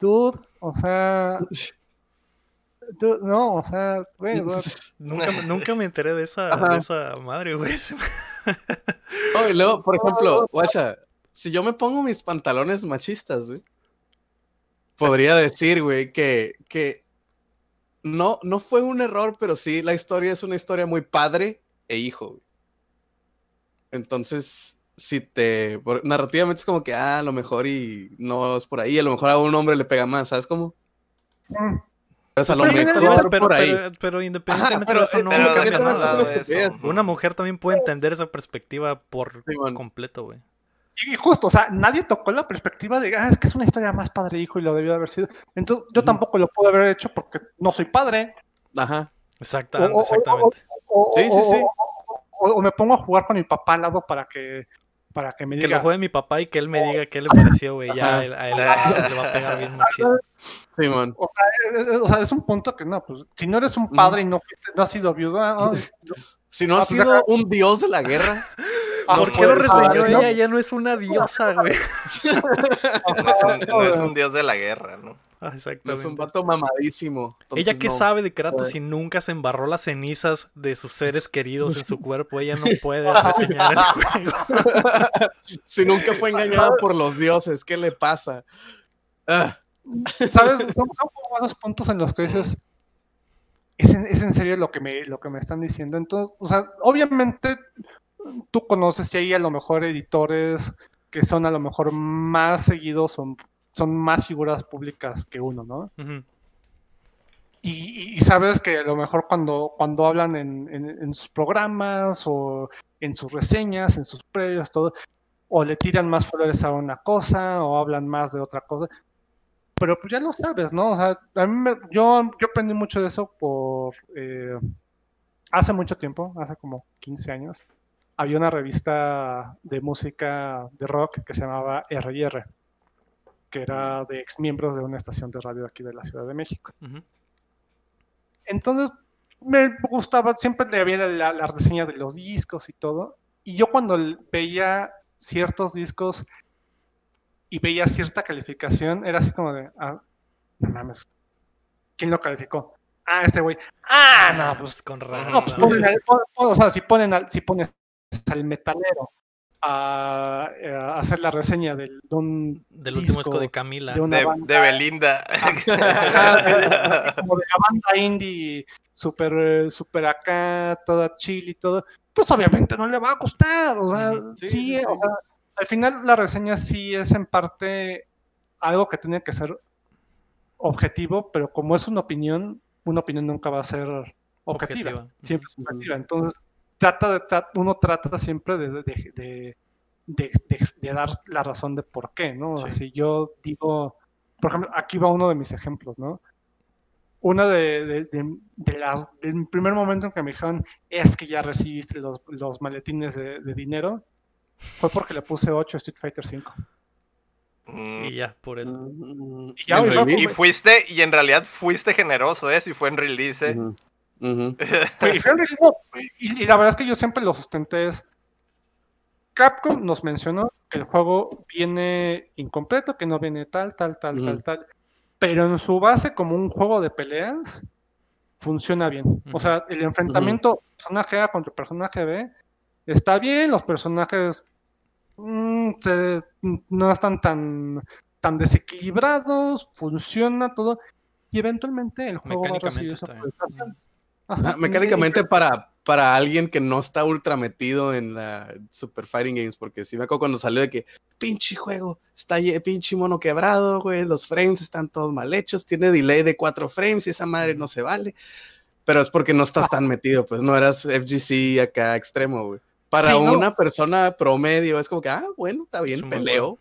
dude, o sea, dude, no, o sea, güey, nunca, me- nunca me enteré de esa, Ajá. de esa madre, güey. Oh, y luego, por ejemplo, guacha, si yo me pongo mis pantalones machistas, güey, podría decir, güey, que, que no, no fue un error, pero sí, la historia es una historia muy padre e hijo, güey. Entonces, si te, por- narrativamente es como que, ah, a lo mejor y no es por ahí, a lo mejor a un hombre le pega más, ¿sabes cómo? mm, O sea, a lo Sí, mejor pero- pero, por ahí. pero, pero independientemente pero- de eso, no pero Pero ¿qué cambia nada. eso. Una mujer también puede entender esa perspectiva por completo, güey. Y justo, o sea, nadie tocó la perspectiva de, ah, es que es una historia más padre hijo y lo debió de haber sido. Entonces, yo tampoco lo pude haber hecho porque no soy padre. Ajá. O- o- exactamente. O, Sí, sí, sí. o- o- o me pongo a jugar con mi papá al lado para que, para que me Que lo diga. juegue mi papá y que él me diga qué le pareció, güey. Ya a él, a él le va- le va a pegar bien muchísimo. Simón. O sea, es, o sea, es un punto que no, pues si no eres un padre y no, fuiste- no has sido viuda, ah, Si no Ah, has pues, sido un dios de la guerra, ah, ¿Por qué lo reseñó ella? Ella no es una diosa, güey. No es, un, no es un dios de la guerra, ¿no? Ah, no es un Exactamente. vato mamadísimo. Ella que no. sabe de Kratos si nunca se embarró las cenizas de sus seres queridos en su cuerpo, ella no puede reseñar el juego. Si nunca fue engañado por los dioses, ¿qué le pasa? Ah, ¿Sabes? Son, son como esos puntos en los que dices, ¿es en, es en serio lo que, me, lo que me están diciendo? Entonces, o sea, obviamente tú conoces y hay a lo mejor editores que son a lo mejor más seguidos, son, son más figuras públicas que uno, ¿no? Y, y sabes que a lo mejor cuando, cuando hablan en, en, en sus programas o en sus reseñas, en sus previos, todo, o le tiran más flores a una cosa o hablan más de otra cosa. Pero pues ya lo sabes, ¿no? O sea, a mí me- yo, yo aprendí mucho de eso por... eh, hace mucho tiempo, hace como 15 años, había una revista de música de rock que se llamaba R&R, que era de ex miembros de una estación de radio aquí de la Ciudad de México. Entonces me gustaba, siempre le había la, la reseña de los discos y todo. Y yo cuando veía ciertos discos y veía cierta calificación, era así como de, ah, no mames, ¿quién lo calificó? Ah, este güey. Ah, no, pues, con no, razón. pues ponen al- pon- pon- o sea, si ponen al, si pones al metalero a, a hacer la reseña del, de un Del último disco disco de Camila. de una De, banda de Belinda. Como de la banda indie súper eh, súper acá, toda chill y todo, pues obviamente no le va a gustar. O sea, sí, Sí, sí, o sea, al final la reseña sí es en parte algo que tiene que ser objetivo, pero como es una opinión, una opinión nunca va a ser objetiva, Objetiva. siempre es subjetiva. Entonces, trata de, tra- uno trata siempre de, de- de- de- de- de dar la razón de por qué, ¿no? Sí. Si yo digo, por ejemplo, aquí va uno de mis ejemplos, ¿no? Una de, la- del primer momento en que me dijeron, es que ya recibiste los, los maletines de dinero, fue porque le puse 8 a Street Fighter 5. Mm, Y ya, por eso. Mm, Y ya, release. Fuiste, y en realidad fuiste generoso, ¿eh? Si fue en release. ¿eh? Y, fue en realidad- y- y la verdad es que yo siempre lo sustenté es, Capcom nos mencionó que el juego viene incompleto, que no viene tal, tal, tal, tal, tal, pero en su base como un juego de peleas funciona bien. O sea, el enfrentamiento personaje A contra personaje B está bien, los personajes mm, se- no están tan, tan desequilibrados, funciona todo, y eventualmente el juego va a recibir Mecánicamente esa. Ajá, Ah, mecánicamente para, para alguien que no está ultra metido en la Super Fighting Games, porque sí me acuerdo cuando salió de que pinche juego, está pinche mono quebrado, güey, los frames están todos mal hechos, tiene delay de 4 frames y esa madre no se vale. Pero es porque no estás tan metido, pues no eras FGC acá extremo, güey. Para Sí, no. una persona promedio es como que, ah, bueno, está Es bien, peleo,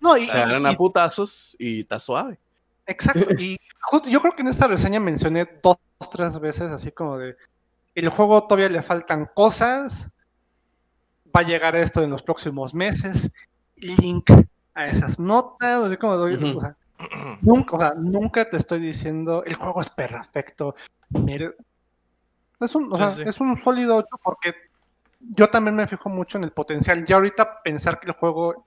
No, y, se agarran a y- putazos y está suave. exacto. Y justo- yo creo que en esta reseña mencioné dos, tres veces así como de el juego todavía le faltan cosas, va a llegar esto en los próximos meses, link a esas notas, así como o sea, nunca, o sea, nunca te estoy diciendo el juego es perfecto. mire". Es un, o Sí, sea, sí. es un sólido 8 porque yo también me fijo mucho en el potencial. Ya ahorita pensar que el juego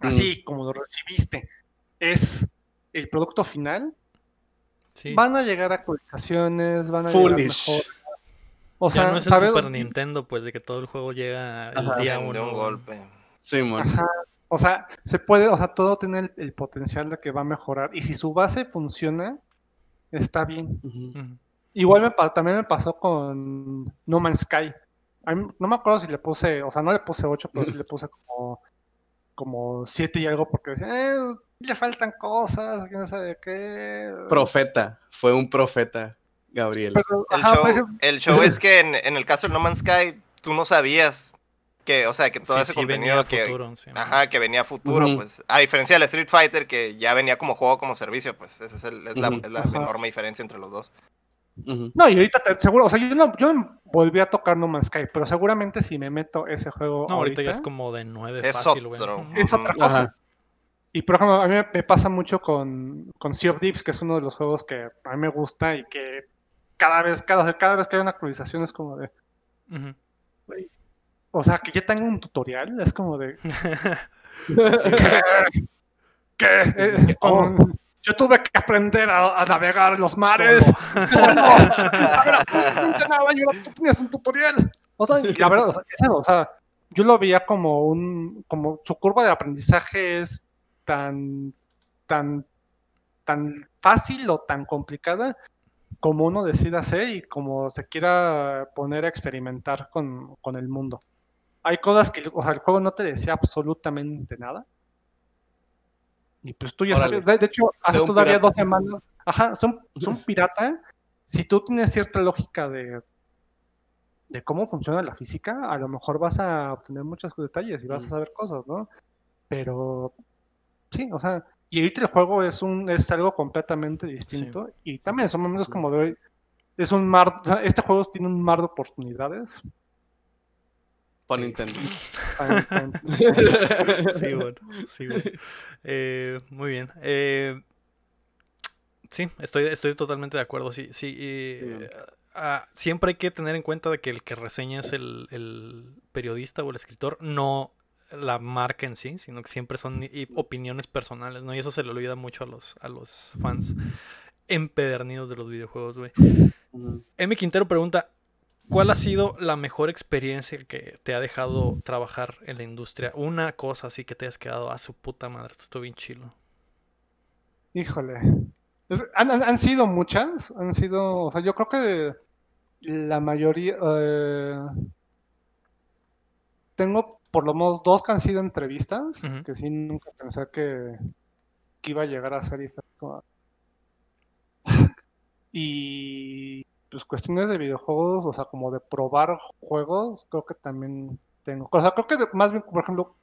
así como lo recibiste es el producto final, Sí. van a llegar actualizaciones, van a Foolish. llegar mejor. O ya sea, no es el ¿sabes? Super Nintendo, pues, de que todo el juego llega el Ajá. día de uno. un golpe. Sí, man. Ajá. O sea, se puede, o sea, todo tiene el, el potencial de que va a mejorar. Y si su base funciona, está bien. Igual me, también me pasó con No Man's Sky. A mí- no me acuerdo si le puse, o sea, no le puse 8, pero sí le puse como, como 7 y algo, porque decía, eh, le faltan cosas, quién sabe qué. Profeta, fue un profeta, Gabriel. Pero, El, ajá, show, el show es que en, en el caso de No Man's Sky, tú no sabías que, o sea, que todo Sí, ese sí, venía contenido a que, futuro, sí. ajá, que venía a futuro, pues, a diferencia del Street Fighter, que ya venía como juego como servicio, pues, esa es, el- es la, es la enorme diferencia entre los dos. No, y ahorita te- seguro, o sea, yo no, yo volví a tocar No Man's Sky, pero seguramente si me meto ese juego No, ahorita ahorita, ya es como de 9 Es fácil, güey. es otra cosa. Ajá. Y por ejemplo, a mí me- pasa mucho con, con Sea of Thieves, que es uno de los juegos que a mí me gusta y que cada vez, cada, cada vez que hay una actualización es como de, o sea, que ya tenga un tutorial, es como de, ¿qué? Eh, con- yo tuve que aprender a, a navegar los mares. Solo. Nada, tú tenías un tutorial. O sea, la verdad, o sea, es eso, o sea, yo lo veía como un, como su curva de aprendizaje es tan, tan, tan fácil o tan complicada como uno decida hacer y como se quiera poner a experimentar con, con el mundo. Hay cosas que, o sea, el juego no te decía absolutamente nada. Y pues tú ya Órale. sabes, de, hecho, hace todavía pirata. dos semanas, Ajá, son, son pirata. Si tú tienes cierta lógica de, de cómo funciona la física, a lo mejor vas a obtener muchos detalles y vas a Mm. saber cosas, ¿no? Pero sí, o sea, y ahorita el juego es un es algo completamente distinto y también son momentos como de es un mar, este juego tiene un mar de oportunidades. Nintendo. para- para- Sí, bueno. Sí, bueno. Eh, muy bien. Eh, sí, estoy, estoy totalmente de acuerdo. Sí, sí. Sí. ah, siempre hay que tener en cuenta de que el que reseña es el, el periodista o el escritor, no la marca en sí, sino que siempre son opiniones personales, ¿no? Y eso se le olvida mucho a los, a los fans empedernidos de los videojuegos, güey. M. Quintero pregunta, ¿cuál ha sido la mejor experiencia que te ha dejado trabajar en la industria? Una cosa así que te has quedado a su puta madre, esto estuvo bien chilo. Híjole. Es- han, han- han sido muchas, han sido, o sea, yo creo que la mayoría, eh, tengo por lo menos dos que han sido entrevistas, que sí nunca pensé que, que iba a llegar a ser Y pues cuestiones de videojuegos, o sea, como de probar juegos, creo que también tengo. O sea, creo que de- más bien, por ejemplo,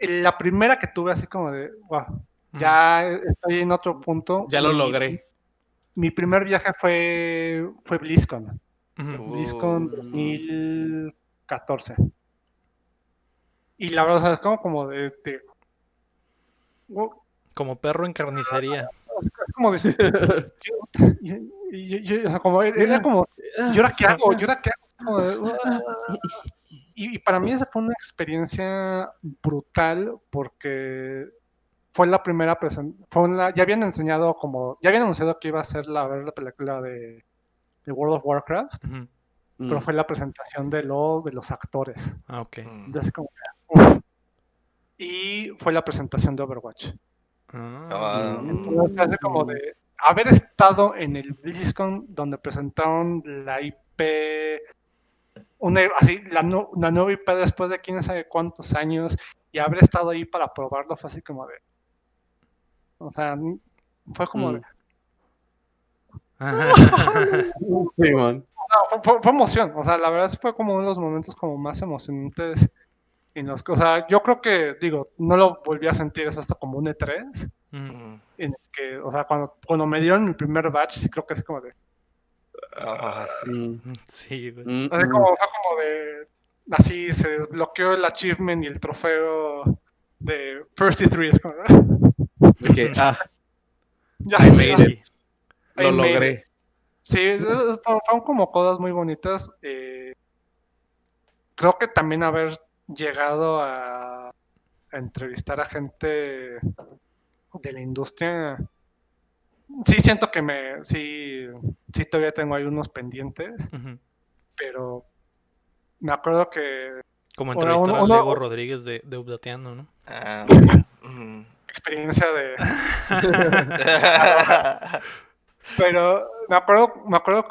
la primera que tuve así como de, wow, ya estoy en otro punto. Ya lo logré. Mi primer viaje fue, fue BlizzCon. BlizzCon Uh. 2014. Y la verdad, o sea, es como, como de, de- wow, Como perro en carnicería. Como de, yo- y- y- y- o sea, como, era como, ¿y ahora qué hago? ¿Y ahora qué hago? Como de, "Ah". y, y para mí esa fue una experiencia brutal porque fue la primera presentación, ya habían enseñado como, ya habían anunciado que iba a ser la, ver la película de, de World of Warcraft, Ujú. pero Mm. fue la presentación de, lo, de los actores. Ah, ok. Mm. Yo así como, uf. Y fue la presentación de Overwatch. Ah, Ah, Mm. Entonces, hace como de haber estado en el BlizzCon donde presentaron la IP, una, así, la, una nueva IP después de quién sabe cuántos años, y haber estado ahí para probarlo fue así como de. O sea, fue como de. Sí, man. No, fue, fue- emoción. O sea, la verdad fue como uno de los momentos como más emocionantes los que, o sea, yo creo que, digo, no lo volví a sentir eso hasta como un E3, Ujú. mm. en el que, o sea, cuando, cuando me dieron mi primer batch, sí creo que es como de. Ah, sí. Mm, Sí, güey. mm, Así mm. como, fue como de. Así se desbloqueó el achievement y el trofeo de First y Three. Es como, que, ah, ya, I made ya. it. Lo made logré. Sí, fueron como cosas muy bonitas. eh, creo que también haber llegado a, a entrevistar a gente de la industria. Sí siento que me, sí, sí todavía tengo ahí unos pendientes, pero me acuerdo que Como entrevistar uno- a uno- Lego Rodríguez de, de Updateando, ¿no? Ah. Mm. experiencia de, pero me acuerdo, me acuerdo,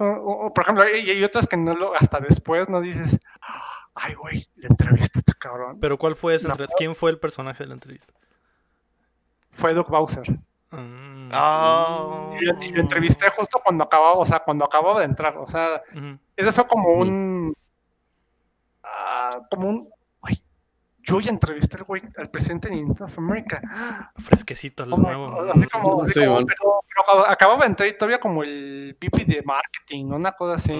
por ejemplo, y hay otras que no lo, hasta después no dices, ay güey, le entrevisté a este cabrón. Pero ¿cuál fue esa No. entrevista? ¿Quién fue el personaje de la entrevista? Fue Doug Bowser. Mm, Ah. Y, lo- y lo entrevisté justo cuando acababa, o sea, cuando acababa de entrar. O sea, ese fue como un. ah, como un. Güey, yo ya entrevisté al güey, al presidente de Nintendo of America. Fresquecito, Como- nuevo. así como, así Sí, como- pero, pero acab- acababa de entrar y todavía como el VP de marketing, una cosa así.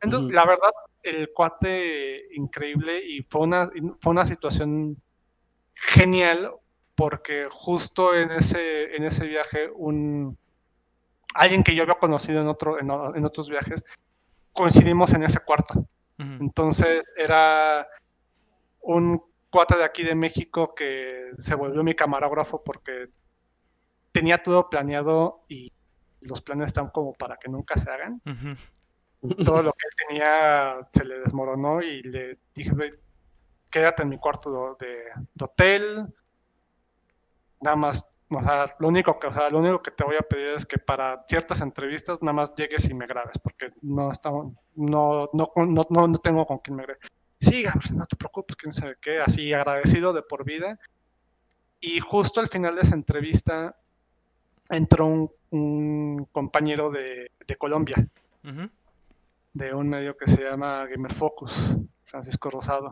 Entonces, la verdad, el cuate increíble y fue una, fue una situación genial porque justo en ese, en ese viaje, un alguien que yo había conocido en, otro, en, en otros viajes, coincidimos en ese cuarto. Entonces era un cuate de aquí de México que se volvió mi camarógrafo porque tenía todo planeado y los planes están como para que nunca se hagan. Todo lo que él tenía se le desmoronó y le dije, "Güey, quédate en mi cuarto de, de hotel. Nada más, o sea, lo único que, o sea, lo único que te voy a pedir es que para ciertas entrevistas nada más llegues y me grabes, porque no estamos, no, no, no, no, no tengo con quién me grabe. Sí, Gabriel, no te preocupes, quién sabe qué, así agradecido de por vida. Y justo al final de esa entrevista, entró un, un compañero de, de Colombia, Ujú. De un medio que se llama Gamer Focus, Francisco Rosado.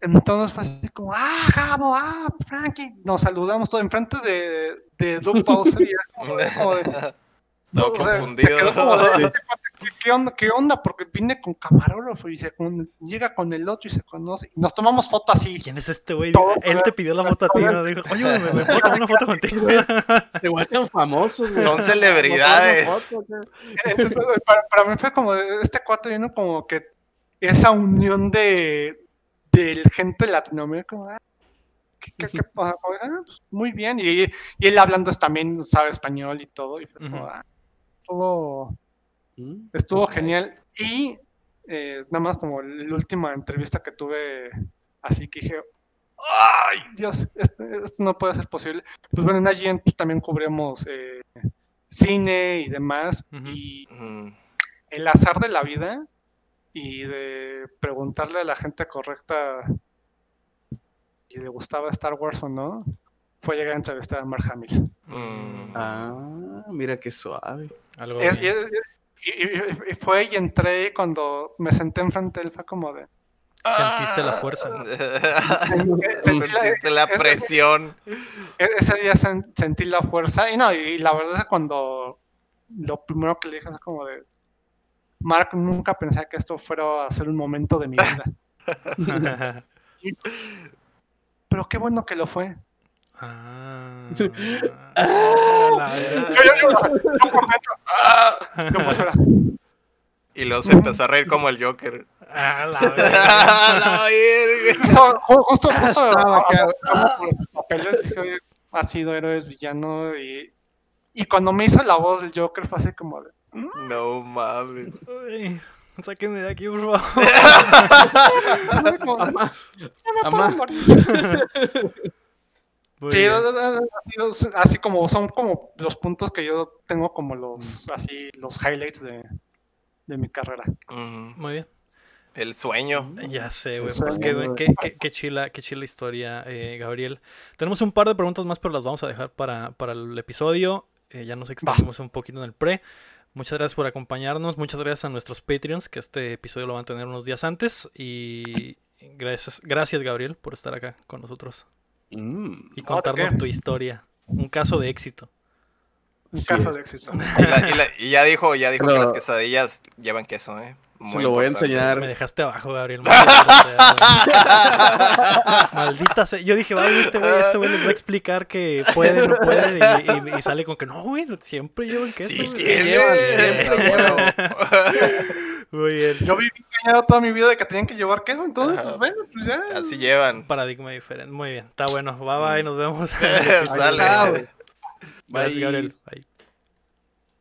Entonces fue así como, ah, Gabo, ah, Frankie, nos saludamos todo enfrente de, de Doug Bowser y era como de- como de- Todo o sea, se confundido. quedó como de, "Este cuate, ¿qué, qué onda? ¿Qué onda? Porque vine con camarógrafo y se con- llega con el otro y se conoce. Y nos tomamos foto así. ¿Quién es este güey? Todo Él te pidió la foto a ti, ¿no? Dijo, oye, me, me puedo tomar una foto contigo. Se vuelven famosos, güey. Son celebridades. Entonces, para, para mí fue como de, este cuate vino como que esa unión de del gente de Latinoamérica como, ah, ¿qué- qué- qué ah, pues, muy bien y, y él hablando también sabe español y todo y fue como, ah, todo Mm. estuvo genial y eh, nada más como la última entrevista que tuve así que dije ay Dios esto, esto no puede ser posible pues bueno en IGN pues, también cubrimos eh, cine y demás y el azar de la vida y de preguntarle a la gente correcta si le gustaba Star Wars o no, fue llegar a entrevistar a Mark Hamill. mm. Ah, mira qué suave. Algo Es- bien. Y, fue y entré y cuando me senté enfrente de él fue como de... Sentiste la fuerza. Sentí la- Sentiste la es- presión. E- Ese día sen- sentí la fuerza y no, y la verdad es que cuando lo primero que le dije fue como de... Mark, nunca pensé que esto fuera a ser un momento de mi vida. Pero qué bueno que lo fue. ah, Ah, la Yo, yo, yo, yo por dentro, ¡ah! Yo por luego se empezó a reír como el Joker. Ah, la ¡A verdad. la verga! Ju- justo, justo, Estaba acá. hablamos por los papeles, dije, oye, ha sido héroes, villano, y, y cuando me hizo la voz del Joker fue así como de, "Mm, No mames. Uy, sáquenme de aquí, por favor. Amá, "Ya me Amá. puedo morir". Muy Sí, sido así como son como los puntos que yo tengo como los así los highlights de, de mi carrera. Mm, Muy bien. El sueño. Ya sé, güey. Pues es qué, qué, qué- qué chila, qué chila historia, eh, Gabriel. Tenemos un par de preguntas más, pero las vamos a dejar para, para el episodio. Eh, ya nos extendimos un poquito en el pre. Muchas gracias por acompañarnos. Muchas gracias a nuestros Patreons, que este episodio lo van a tener unos días antes. Y gracias, gracias Gabriel, por estar acá con nosotros mm, y ¿de contarnos tu historia. Un caso de éxito. Un así caso de éxito. Y, la- y la- y ya dijo, ya dijo que las quesadillas llevan queso, ¿eh? Se lo voy a enseñar. Me dejaste abajo, Gabriel. Maldita sea, güey. Maldita sea. Yo dije, vaya, este güey, este güey les va a explicar que puede, no puede. Y, y- y sale con que no, güey, siempre llevan queso. Sí, güey". sí, llevan, siempre, Muy bien. Yo viví engañado toda mi vida de que tenían que llevar queso, entonces, pues bueno, pues ya. Así llevan. Paradigma diferente. Muy bien. Está bueno. Bye bye. Nos vemos. Sale. Chao. Gracias, Bye. Gabriel. Bye.